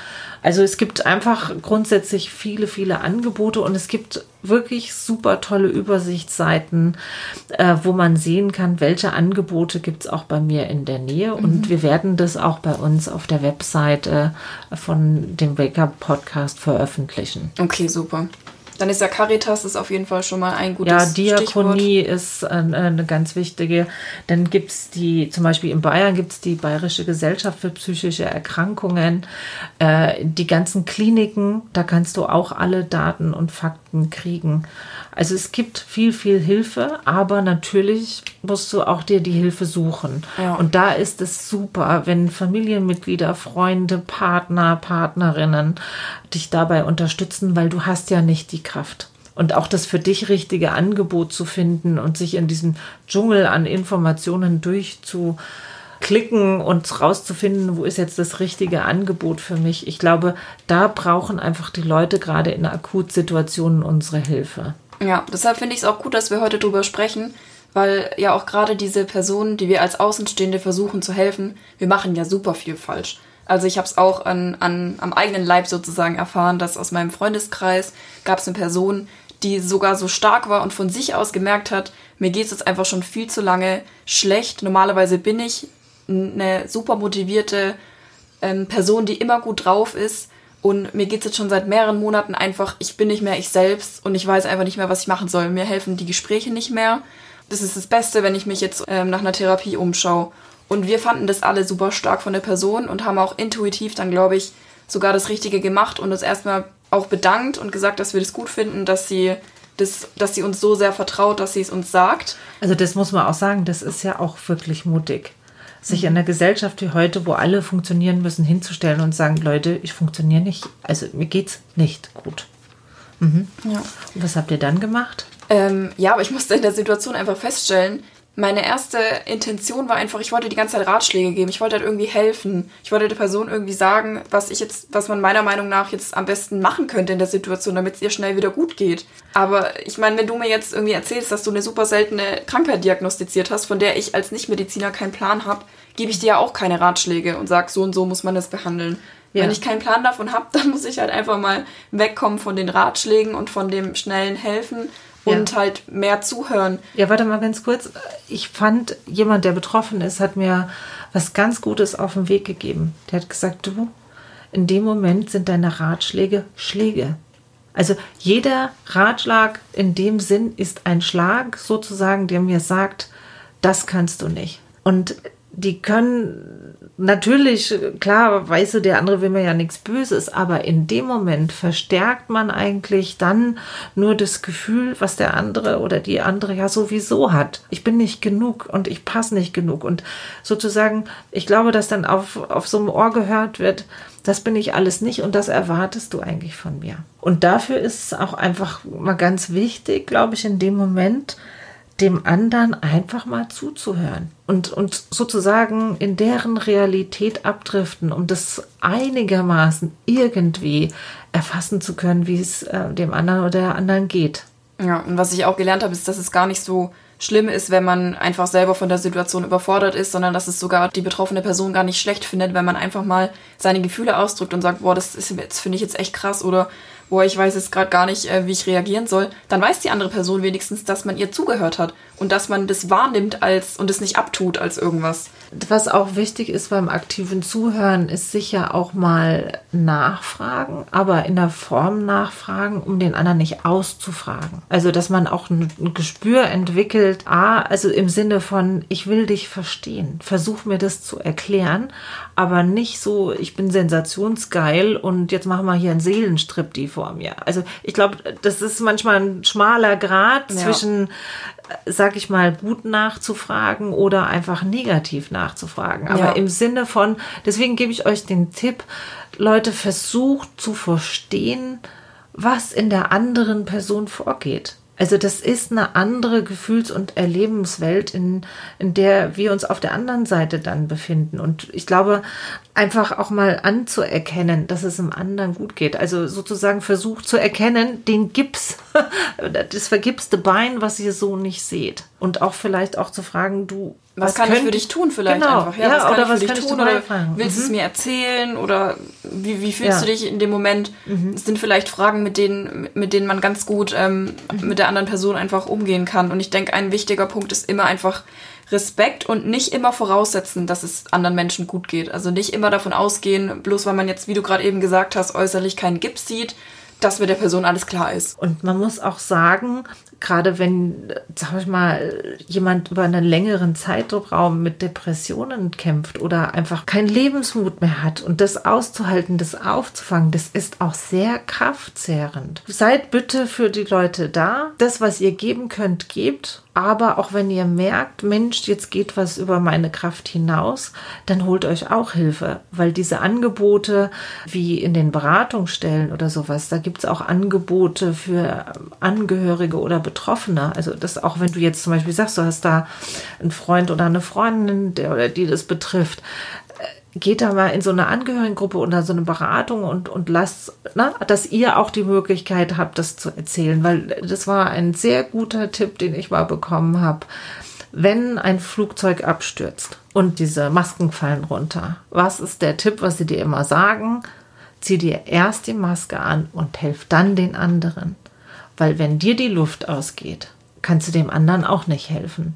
Also es gibt einfach grundsätzlich viele, viele Angebote und es gibt wirklich super tolle Übersichtsseiten, äh, wo man sehen kann, welche Angebote gibt es auch bei mir in der Nähe. Mhm. Und wir werden das auch bei uns auf der Webseite von dem Wake Up Podcast veröffentlichen. Okay, super. Dann ist ja Caritas ist auf jeden Fall schon mal ein gutes Ja, Diakonie Stichwort. ist eine, eine, ganz wichtige. Dann gibt es die, zum Beispiel in Bayern gibt es die Bayerische Gesellschaft für psychische Erkrankungen. Äh, die ganzen Kliniken, da kannst du auch alle Daten und Fakten kriegen. Also es gibt viel, viel Hilfe, aber natürlich musst du auch dir die Hilfe suchen. Ja. Und da ist es super, wenn Familienmitglieder, Freunde, Partner, Partnerinnen dich dabei unterstützen, weil du hast ja nicht die Kraft. Und auch das für dich richtige Angebot zu finden und sich in diesem Dschungel an Informationen durchzu klicken und rauszufinden, wo ist jetzt das richtige Angebot für mich. Ich glaube, da brauchen einfach die Leute gerade in Akutsituationen unsere Hilfe. Ja, deshalb finde ich es auch gut, dass wir heute drüber sprechen, weil ja auch gerade diese Personen, die wir als Außenstehende versuchen zu helfen, wir machen ja super viel falsch. Also ich habe es auch an, an, am eigenen Leib sozusagen erfahren, dass aus meinem Freundeskreis gab es eine Person, die sogar so stark war und von sich aus gemerkt hat, mir geht es jetzt einfach schon viel zu lange schlecht. Normalerweise bin ich eine super motivierte ähm, Person, die immer gut drauf ist. Und mir geht es jetzt schon seit mehreren Monaten einfach, ich bin nicht mehr ich selbst und ich weiß einfach nicht mehr, was ich machen soll. Mir helfen die Gespräche nicht mehr. Das ist das Beste, wenn ich mich jetzt ähm, nach einer Therapie umschaue. Und wir fanden das alle super stark von der Person und haben auch intuitiv dann, glaube ich, sogar das Richtige gemacht und uns erstmal auch bedankt und gesagt, dass wir das gut finden, dass sie das, dass sie uns so sehr vertraut, dass sie es uns sagt. Also das muss man auch sagen, das ist ja auch wirklich mutig sich in einer Gesellschaft wie heute, wo alle funktionieren müssen, hinzustellen und sagen, Leute, ich funktioniere nicht, also mir geht's nicht gut. Mhm. Ja. Und was habt ihr dann gemacht? Ähm, ja, aber ich musste in der Situation einfach feststellen, meine erste Intention war einfach, ich wollte die ganze Zeit Ratschläge geben. Ich wollte halt irgendwie helfen. Ich wollte der Person irgendwie sagen, was ich jetzt, was man meiner Meinung nach jetzt am besten machen könnte in der Situation, damit es ihr schnell wieder gut geht. Aber ich meine, wenn du mir jetzt irgendwie erzählst, dass du eine super seltene Krankheit diagnostiziert hast, von der ich als Nichtmediziner keinen Plan habe, gebe ich dir ja auch keine Ratschläge und sag, so und so muss man das behandeln. Ja. Wenn ich keinen Plan davon habe, (laughs) dann muss ich halt einfach mal wegkommen von den Ratschlägen und von dem schnellen Helfen und ja. halt mehr zuhören. Ja, warte mal ganz kurz. Ich fand, jemand, der betroffen ist, hat mir was ganz Gutes auf den Weg gegeben. Der hat gesagt, du, in dem Moment sind deine Ratschläge Schläge. Also jeder Ratschlag in dem Sinn ist ein Schlag sozusagen, der mir sagt, das kannst du nicht. Und die können natürlich, klar, weißt du, der andere will mir ja nichts Böses, aber in dem Moment verstärkt man eigentlich dann nur das Gefühl, was der andere oder die andere ja sowieso hat. Ich bin nicht genug und ich passe nicht genug. Und sozusagen, ich glaube, dass dann auf, auf so einem Ohr gehört wird, das bin ich alles nicht und das erwartest du eigentlich von mir. Und dafür ist es auch einfach mal ganz wichtig, glaube ich, in dem Moment, dem anderen einfach mal zuzuhören und, und sozusagen in deren Realität abdriften, um das einigermaßen irgendwie erfassen zu können, wie es äh, dem anderen oder der anderen geht. Ja, und was ich auch gelernt habe, ist, dass es gar nicht so schlimm ist, wenn man einfach selber von der Situation überfordert ist, sondern dass es sogar die betroffene Person gar nicht schlecht findet, wenn man einfach mal seine Gefühle ausdrückt und sagt, boah, das, ist, das finde ich jetzt echt krass oder boah, ich weiß jetzt gerade gar nicht, äh, wie ich reagieren soll, dann weiß die andere Person wenigstens, dass man ihr zugehört hat und dass man das wahrnimmt als und es nicht abtut als irgendwas. Was auch wichtig ist beim aktiven Zuhören, ist sicher auch mal nachfragen, aber in der Form nachfragen, um den anderen nicht auszufragen. Also, dass man auch ein, ein Gespür entwickelt, ah, also im Sinne von, ich will dich verstehen, versuch mir das zu erklären, aber nicht so, ich bin sensationsgeil und jetzt machen wir hier einen Seelenstrip die vor mir. Also, ich glaube, das ist manchmal ein schmaler Grad ja. zwischen sag ich mal, gut nachzufragen oder einfach negativ nachzufragen. Aber ja. im Sinne von, deswegen gebe ich euch den Tipp, Leute, versucht zu verstehen, was in der anderen Person vorgeht. Also das ist eine andere Gefühls- und Erlebenswelt, in, in der wir uns auf der anderen Seite dann befinden. Und ich glaube, einfach auch mal anzuerkennen, dass es dem anderen gut geht. Also sozusagen versucht zu erkennen, den Gips, (laughs) das vergipste Bein, was ihr so nicht seht. Und auch vielleicht auch zu fragen, du, was, was kann könnt, ich für dich tun vielleicht genau, einfach? Ja, ja was kann oder ich für was dich tun? Oder willst du mhm. es mir erzählen? Oder wie, wie fühlst ja. du dich in dem Moment? Mhm. Es sind vielleicht Fragen, mit denen, mit denen man ganz gut ähm, mhm. mit der anderen Person einfach umgehen kann. Und ich denke, ein wichtiger Punkt ist immer einfach Respekt und nicht immer voraussetzen, dass es anderen Menschen gut geht. Also nicht immer davon ausgehen, bloß weil man jetzt, wie du gerade eben gesagt hast, äußerlich keinen Gips sieht, dass mit der Person alles klar ist. Und man muss auch sagen, gerade wenn, sag ich mal, jemand über einen längeren Zeitraum mit Depressionen kämpft oder einfach keinen Lebensmut mehr hat und das auszuhalten, das aufzufangen, das ist auch sehr kraftzehrend. Seid bitte für die Leute da. Das, was ihr geben könnt, gebt aber auch wenn ihr merkt, Mensch, jetzt geht was über meine Kraft hinaus, dann holt euch auch Hilfe, weil diese Angebote wie in den Beratungsstellen oder sowas, da gibt es auch Angebote für Angehörige oder Betroffene. Also das auch, wenn du jetzt zum Beispiel sagst, du hast da einen Freund oder eine Freundin, der oder die das betrifft, geht da mal in so eine Angehörigengruppe oder so eine Beratung und, und lasst, ne, dass ihr auch die Möglichkeit habt, das zu erzählen, weil das war ein sehr guter Tipp, den ich mal bekommen habe. Wenn ein Flugzeug abstürzt und diese Masken fallen runter, was ist der Tipp, was sie dir immer sagen? Zieh dir erst die Maske an und helf dann den anderen. Weil wenn dir die Luft ausgeht, kannst du dem anderen auch nicht helfen.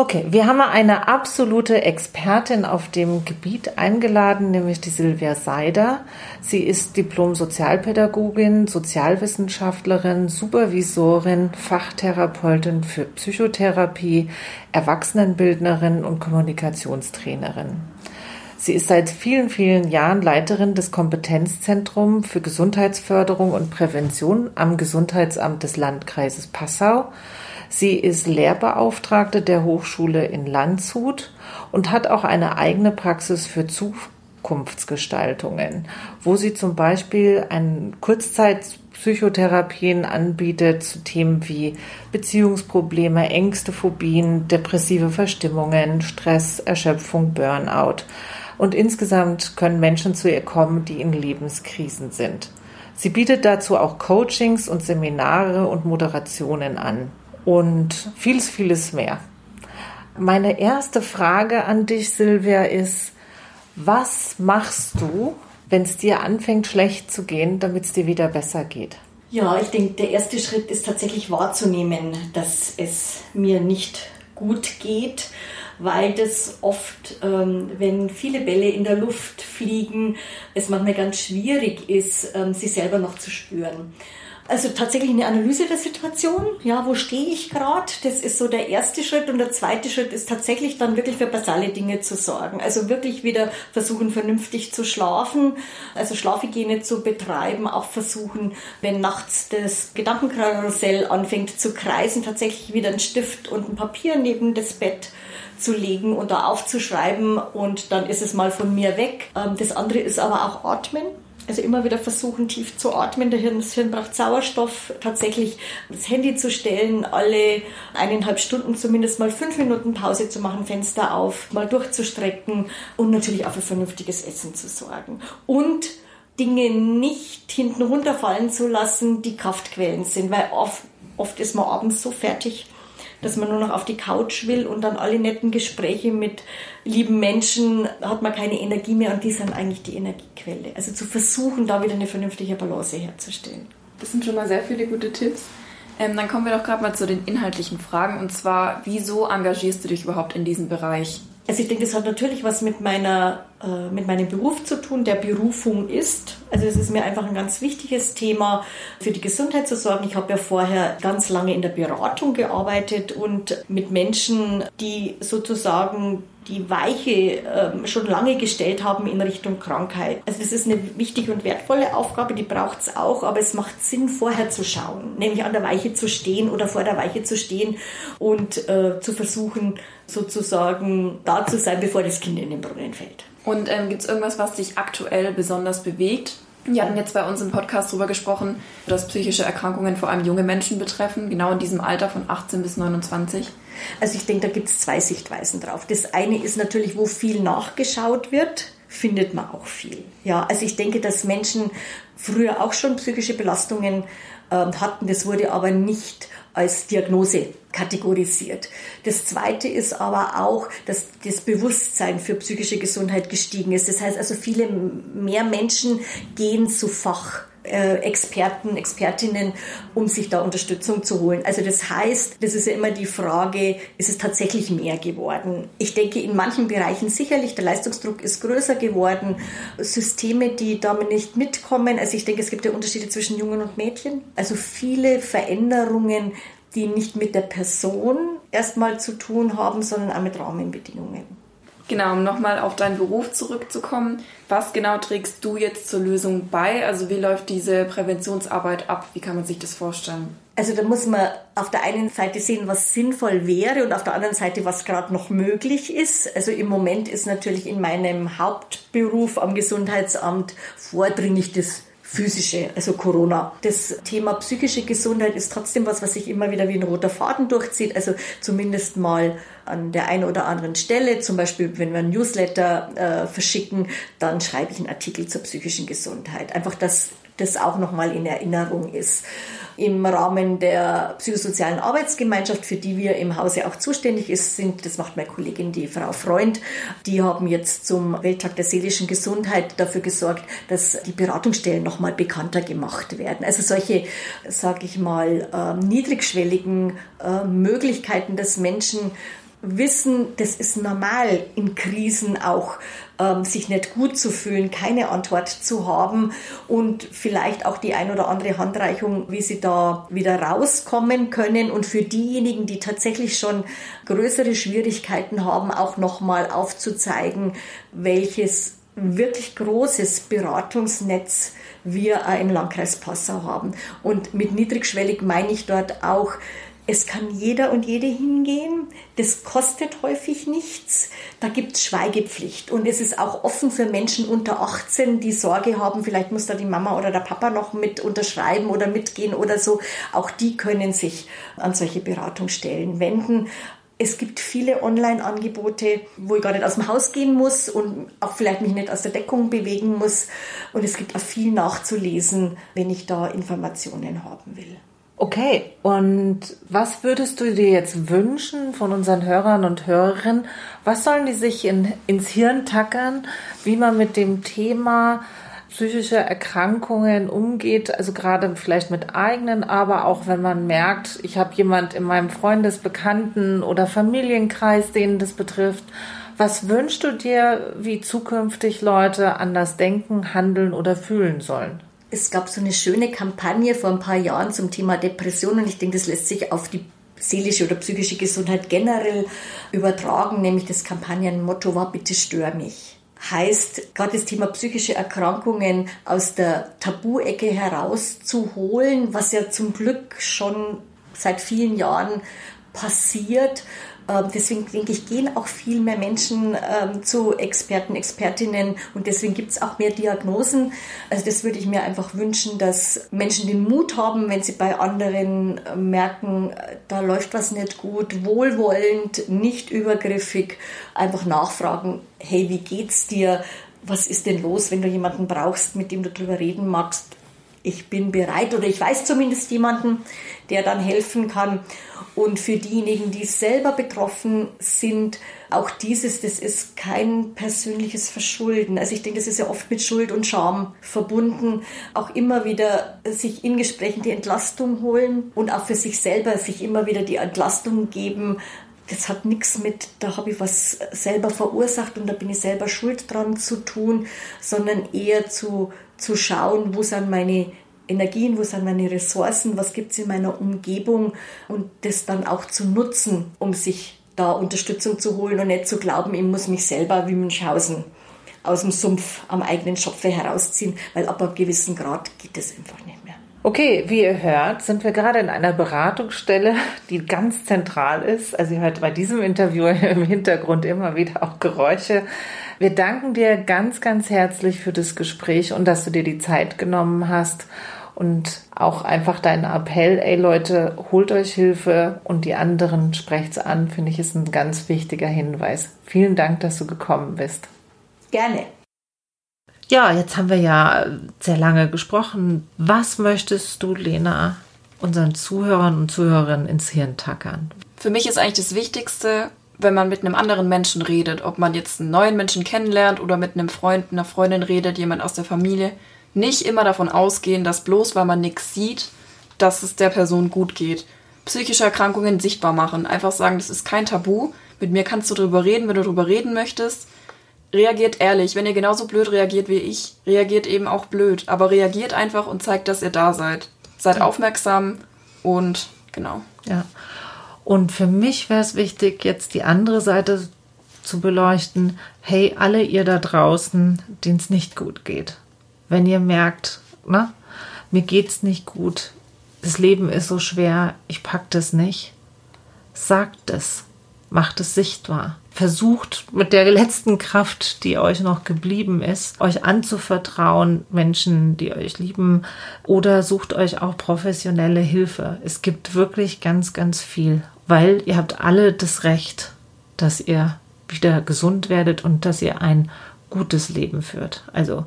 Okay, wir haben eine absolute Expertin auf dem Gebiet eingeladen, nämlich die Silvia Seider. Sie ist Diplom-Sozialpädagogin, Sozialwissenschaftlerin, Supervisorin, Fachtherapeutin für Psychotherapie, Erwachsenenbildnerin und Kommunikationstrainerin. Sie ist seit vielen, vielen Jahren Leiterin des Kompetenzzentrums für Gesundheitsförderung und Prävention am Gesundheitsamt des Landkreises Passau Sie ist Lehrbeauftragte der Hochschule in Landshut und hat auch eine eigene Praxis für Zukunftsgestaltungen, wo sie zum Beispiel ein Kurzzeit Psychotherapien anbietet zu Themen wie Beziehungsprobleme, Ängste, Phobien, depressive Verstimmungen, Stress, Erschöpfung, Burnout. Und insgesamt können Menschen zu ihr kommen, die in Lebenskrisen sind. Sie bietet dazu auch Coachings und Seminare und Moderationen an und vieles, vieles mehr. Meine erste Frage an dich, Silvia, ist, was machst du, wenn es dir anfängt schlecht zu gehen, damit es dir wieder besser geht? Ja, ich denke, der erste Schritt ist tatsächlich wahrzunehmen, dass es mir nicht gut geht, weil das oft, ähm, wenn viele Bälle in der Luft fliegen, es manchmal ganz schwierig ist, ähm, sie selber noch zu spüren. Also tatsächlich eine Analyse der Situation. Ja, wo stehe ich gerade? Das ist so der erste Schritt. Und der zweite Schritt ist tatsächlich dann wirklich für basale Dinge zu sorgen. Also wirklich wieder versuchen, vernünftig zu schlafen, also Schlafhygiene zu betreiben, auch versuchen, wenn nachts das Gedankenkarussell anfängt zu kreisen, tatsächlich wieder einen Stift und ein Papier neben das Bett zu legen und da aufzuschreiben und dann ist es mal von mir weg. Ähm, das andere ist aber auch Atmen. Also immer wieder versuchen, tief zu atmen. Der Hirn, das Hirn braucht Sauerstoff. Tatsächlich das Handy zu stellen, alle eineinhalb Stunden zumindest mal fünf Minuten Pause zu machen, Fenster auf, mal durchzustrecken und natürlich auch für vernünftiges Essen zu sorgen. Und Dinge nicht hinten runterfallen zu lassen, die Kraftquellen sind, weil oft, oft ist man abends so fertig, dass man nur noch auf die Couch will und dann alle netten Gespräche mit lieben Menschen hat man keine Energie mehr und die sind eigentlich die Energiequelle. Also zu versuchen, da wieder eine vernünftige Balance herzustellen. Das sind schon mal sehr viele gute Tipps. Ähm, dann kommen wir doch gerade mal zu den inhaltlichen Fragen und zwar, wieso engagierst du dich überhaupt in diesem Bereich? Also ich denke, das hat natürlich was mit meiner mit meinem Beruf zu tun, der Berufung ist. Also es ist mir einfach ein ganz wichtiges Thema, für die Gesundheit zu sorgen. Ich habe ja vorher ganz lange in der Beratung gearbeitet und mit Menschen, die sozusagen die Weiche äh, schon lange gestellt haben in Richtung Krankheit. Also das ist eine wichtige und wertvolle Aufgabe, die braucht es auch, aber es macht Sinn, vorher zu schauen, nämlich an der Weiche zu stehen oder vor der Weiche zu stehen und äh, zu versuchen, sozusagen da zu sein, bevor das Kind in den Brunnen fällt. Und ähm, gibt es irgendwas, was dich aktuell besonders bewegt? Wir hatten jetzt bei uns im Podcast darüber gesprochen, dass psychische Erkrankungen vor allem junge Menschen betreffen, genau in diesem Alter von 18 bis 29. Also ich denke, da gibt es zwei Sichtweisen drauf. Das eine ist natürlich, wo viel nachgeschaut wird, findet man auch viel. Ja, also ich denke, dass Menschen früher auch schon psychische Belastungen äh, hatten. Das wurde aber nicht als Diagnose kategorisiert. Das Zweite ist aber auch, dass das Bewusstsein für psychische Gesundheit gestiegen ist. Das heißt also, viele mehr Menschen gehen zu Fach. Äh, Experten, Expertinnen, um sich da Unterstützung zu holen. Also das heißt, das ist ja immer die Frage, ist es tatsächlich mehr geworden? Ich denke, in manchen Bereichen sicherlich, der Leistungsdruck ist größer geworden. Systeme, die damit nicht mitkommen. Also ich denke, es gibt ja Unterschiede zwischen Jungen und Mädchen. Also viele Veränderungen die nicht mit der Person erstmal zu tun haben, sondern auch mit Rahmenbedingungen. Genau, um nochmal auf deinen Beruf zurückzukommen. Was genau trägst du jetzt zur Lösung bei? Also wie läuft diese Präventionsarbeit ab? Wie kann man sich das vorstellen? Also da muss man auf der einen Seite sehen, was sinnvoll wäre und auf der anderen Seite, was gerade noch möglich ist. Also im Moment ist natürlich in meinem Hauptberuf am Gesundheitsamt vordringlich das physische, also Corona. Das Thema psychische Gesundheit ist trotzdem was, was sich immer wieder wie ein roter Faden durchzieht. Also zumindest mal an der einen oder anderen Stelle. Zum Beispiel, wenn wir ein Newsletter äh, verschicken, dann schreibe ich einen Artikel zur psychischen Gesundheit. Einfach, dass das auch nochmal in Erinnerung ist im Rahmen der psychosozialen Arbeitsgemeinschaft, für die wir im Hause auch zuständig sind. Das macht meine Kollegin, die Frau Freund. Die haben jetzt zum Welttag der seelischen Gesundheit dafür gesorgt, dass die Beratungsstellen nochmal bekannter gemacht werden. Also solche, sage ich mal, äh, niedrigschwelligen äh, Möglichkeiten, dass Menschen wissen, das ist normal in Krisen auch, ähm, sich nicht gut zu fühlen, keine Antwort zu haben und vielleicht auch die ein oder andere Handreichung, wie sie da wieder rauskommen können und für diejenigen, die tatsächlich schon größere Schwierigkeiten haben, auch nochmal aufzuzeigen, welches wirklich großes Beratungsnetz wir im Landkreis Passau haben. Und mit niedrigschwellig meine ich dort auch Es kann jeder und jede hingehen. Das kostet häufig nichts. Da gibt es Schweigepflicht. Und es ist auch offen für Menschen unter 18, die Sorge haben, vielleicht muss da die Mama oder der Papa noch mit unterschreiben oder mitgehen oder so. Auch die können sich an solche Beratungsstellen wenden. Es gibt viele Online-Angebote, wo ich gar nicht aus dem Haus gehen muss und auch vielleicht mich nicht aus der Deckung bewegen muss. Und es gibt auch viel nachzulesen, wenn ich da Informationen haben will. Okay, und was würdest du dir jetzt wünschen von unseren Hörern und Hörerinnen? Was sollen die sich in, ins Hirn tackern, wie man mit dem Thema psychische Erkrankungen umgeht, also gerade vielleicht mit eigenen, aber auch wenn man merkt, ich habe jemand in meinem Freundesbekannten oder Familienkreis, den das betrifft. Was wünschst du dir, wie zukünftig Leute anders denken, handeln oder fühlen sollen? Es gab so eine schöne Kampagne vor ein paar Jahren zum Thema Depression und ich denke, das lässt sich auf die seelische oder psychische Gesundheit generell übertragen, nämlich das Kampagnenmotto war, bitte stör mich heißt, gerade das Thema psychische Erkrankungen aus der Tabu-Ecke herauszuholen, was ja zum Glück schon seit vielen Jahren passiert. Ähm, deswegen denke ich, gehen auch viel mehr Menschen ähm, zu Experten, Expertinnen und deswegen gibt es auch mehr Diagnosen. Also das würde ich mir einfach wünschen, dass Menschen den Mut haben, wenn sie bei anderen äh, merken, äh, da läuft was nicht gut, wohlwollend, nicht übergriffig, einfach nachfragen, hey, wie geht's dir? Was ist denn los, wenn du jemanden brauchst, mit dem du drüber reden magst? Ich bin bereit oder ich weiß zumindest jemanden, der dann helfen kann. Und für diejenigen, die selber betroffen sind, auch dieses, das ist kein persönliches Verschulden. Also ich denke, das ist ja oft mit Schuld und Scham verbunden. Auch immer wieder sich in Gesprächen die Entlastung holen und auch für sich selber sich immer wieder die Entlastung geben. Das hat nichts mit, da habe ich was selber verursacht und da bin ich selber schuld dran zu tun, sondern eher zu, zu schauen, wo sind meine Energien, wo sind meine Ressourcen, was gibt es in meiner Umgebung und das dann auch zu nutzen, um sich da Unterstützung zu holen und nicht zu glauben, ich muss mich selber wie Münchhausen aus dem Sumpf am eigenen Schopfe herausziehen, weil ab einem gewissen Grad geht es einfach nicht mehr. Okay, wie ihr hört, sind wir gerade in einer Beratungsstelle, die ganz zentral ist. Also ihr hört bei diesem Interview (laughs) im Hintergrund immer wieder auch Geräusche. Wir danken dir ganz, ganz herzlich für das Gespräch und dass du dir die Zeit genommen hast. Und auch einfach dein Appell, ey Leute, holt euch Hilfe und die anderen sprecht's an, finde ich, ist ein ganz wichtiger Hinweis. Vielen Dank, dass du gekommen bist. Gerne. Ja, jetzt haben wir ja sehr lange gesprochen. Was möchtest du, Lena, unseren Zuhörern und Zuhörerinnen ins Hirn tackern? Für mich ist eigentlich das Wichtigste, wenn man mit einem anderen Menschen redet, ob man jetzt einen neuen Menschen kennenlernt oder mit einem Freund, einer Freundin redet, jemand aus der Familie, nicht immer davon ausgehen, dass bloß weil man nichts sieht, dass es der Person gut geht. Psychische Erkrankungen sichtbar machen. Einfach sagen, das ist kein Tabu. Mit mir kannst du drüber reden, wenn du drüber reden möchtest. Reagiert ehrlich. Wenn ihr genauso blöd reagiert wie ich, reagiert eben auch blöd. Aber reagiert einfach und zeigt, dass ihr da seid. Seid aufmerksam und genau. Ja. Und für mich wäre es wichtig, jetzt die andere Seite zu beleuchten. Hey, alle ihr da draußen, denen es nicht gut geht wenn ihr merkt, na, mir geht's nicht gut, das Leben ist so schwer, ich pack das nicht, sagt es, macht es sichtbar. Versucht mit der letzten Kraft, die euch noch geblieben ist, euch anzuvertrauen, Menschen, die euch lieben, oder sucht euch auch professionelle Hilfe. Es gibt wirklich ganz, ganz viel, weil ihr habt alle das Recht, dass ihr wieder gesund werdet und dass ihr ein gutes Leben führt. Also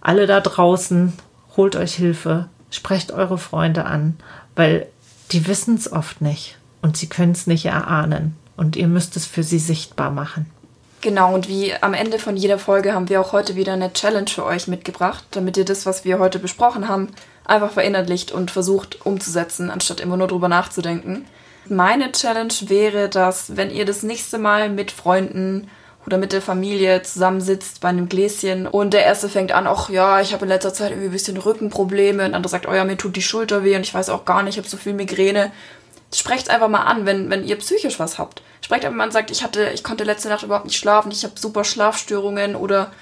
alle da draußen, holt euch Hilfe, sprecht eure Freunde an, weil die wissen es oft nicht und sie können es nicht erahnen und ihr müsst es für sie sichtbar machen. Genau, und wie am Ende von jeder Folge haben wir auch heute wieder eine Challenge für euch mitgebracht, damit ihr das, was wir heute besprochen haben, einfach verinnerlicht und versucht umzusetzen, anstatt immer nur drüber nachzudenken. Meine Challenge wäre, dass wenn ihr das nächste Mal mit Freunden oder mit der Familie zusammensitzt bei einem Gläschen und der erste fängt an, ach ja, ich habe in letzter Zeit irgendwie ein bisschen Rückenprobleme und der andere sagt, oh ja, mir tut die Schulter weh und ich weiß auch gar nicht, ich habe so viel Migräne. Sprecht einfach mal an, wenn, wenn ihr psychisch was habt. Sprecht einfach mal an, sagt, ich hatte, ich konnte letzte Nacht überhaupt nicht schlafen, ich habe super Schlafstörungen oder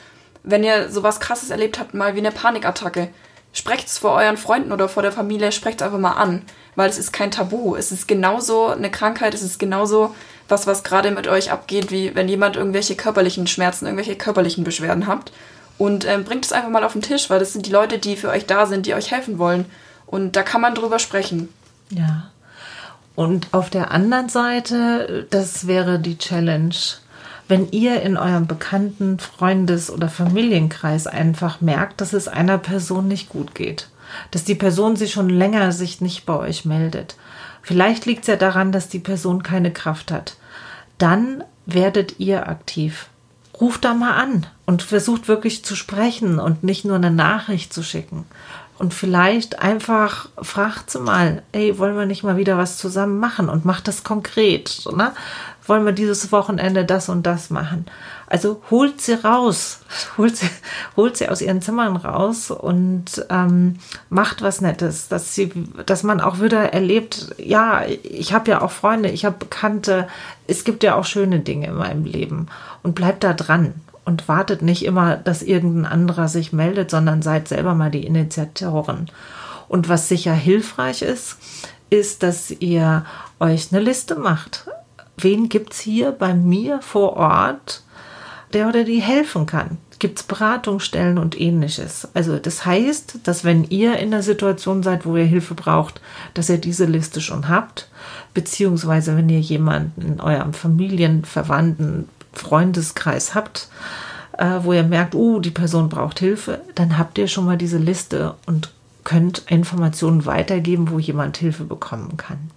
wenn ihr sowas krasses erlebt habt, mal wie eine Panikattacke. sprecht es vor euren Freunden oder vor der Familie, sprecht einfach mal an, weil es ist kein Tabu. Es ist genauso eine Krankheit, es ist genauso was, was gerade mit euch abgeht, wie wenn jemand irgendwelche körperlichen Schmerzen, irgendwelche körperlichen Beschwerden habt. Und ähm, bringt es einfach mal auf den Tisch, weil das sind die Leute, die für euch da sind, die euch helfen wollen. Und da kann man drüber sprechen. Ja. Und auf der anderen Seite, das wäre die Challenge, wenn ihr in eurem bekannten Freundes- oder Familienkreis einfach merkt, dass es einer Person nicht gut geht, dass die Person sich schon länger sich nicht bei euch meldet. Vielleicht liegt es ja daran, dass die Person keine Kraft hat. Dann werdet ihr aktiv. Ruft da mal an und versucht wirklich zu sprechen und nicht nur eine Nachricht zu schicken. Und vielleicht einfach fragt sie mal, ey, wollen wir nicht mal wieder was zusammen machen und macht das konkret, ne? wollen wir dieses Wochenende das und das machen. Also holt sie raus, (laughs) holt sie, holt sie aus ihren Zimmern raus und ähm, macht was Nettes, dass sie, dass man auch wieder erlebt, ja, ich habe ja auch Freunde, ich habe Bekannte, es gibt ja auch schöne Dinge in meinem Leben und bleibt da dran und wartet nicht immer, dass irgendein anderer sich meldet, sondern seid selber mal die Initiatoren. Und was sicher hilfreich ist, ist, dass ihr euch eine Liste macht wen gibt es hier bei mir vor Ort, der oder die helfen kann? Gibt es Beratungsstellen und ähnliches? Also das heißt, dass wenn ihr in der Situation seid, wo ihr Hilfe braucht, dass ihr diese Liste schon habt, beziehungsweise wenn ihr jemanden in eurem Familien-, Verwandten-, Freundeskreis habt, äh, wo ihr merkt, oh, die Person braucht Hilfe, dann habt ihr schon mal diese Liste und könnt Informationen weitergeben, wo jemand Hilfe bekommen kann.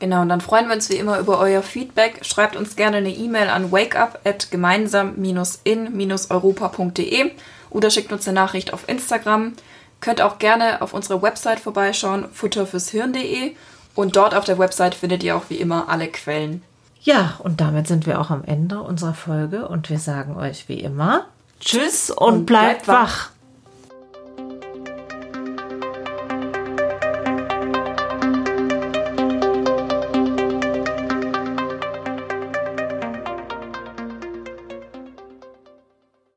Genau, und dann freuen wir uns wie immer über euer Feedback. Schreibt uns gerne eine E-Mail an wakeup@gemeinsam-in-europa.de oder schickt uns eine Nachricht auf Instagram. Könnt auch gerne auf unserer Website vorbeischauen, futterfürshirn.de und dort auf der Website findet ihr auch wie immer alle Quellen. Ja, und damit sind wir auch am Ende unserer Folge und wir sagen euch wie immer Tschüss und, und bleibt, bleibt wach. wach.